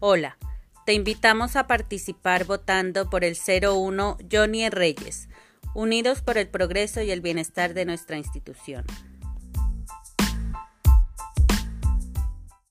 Hola, te invitamos a participar votando por el 01 Johnny Reyes, unidos por el progreso y el bienestar de nuestra institución.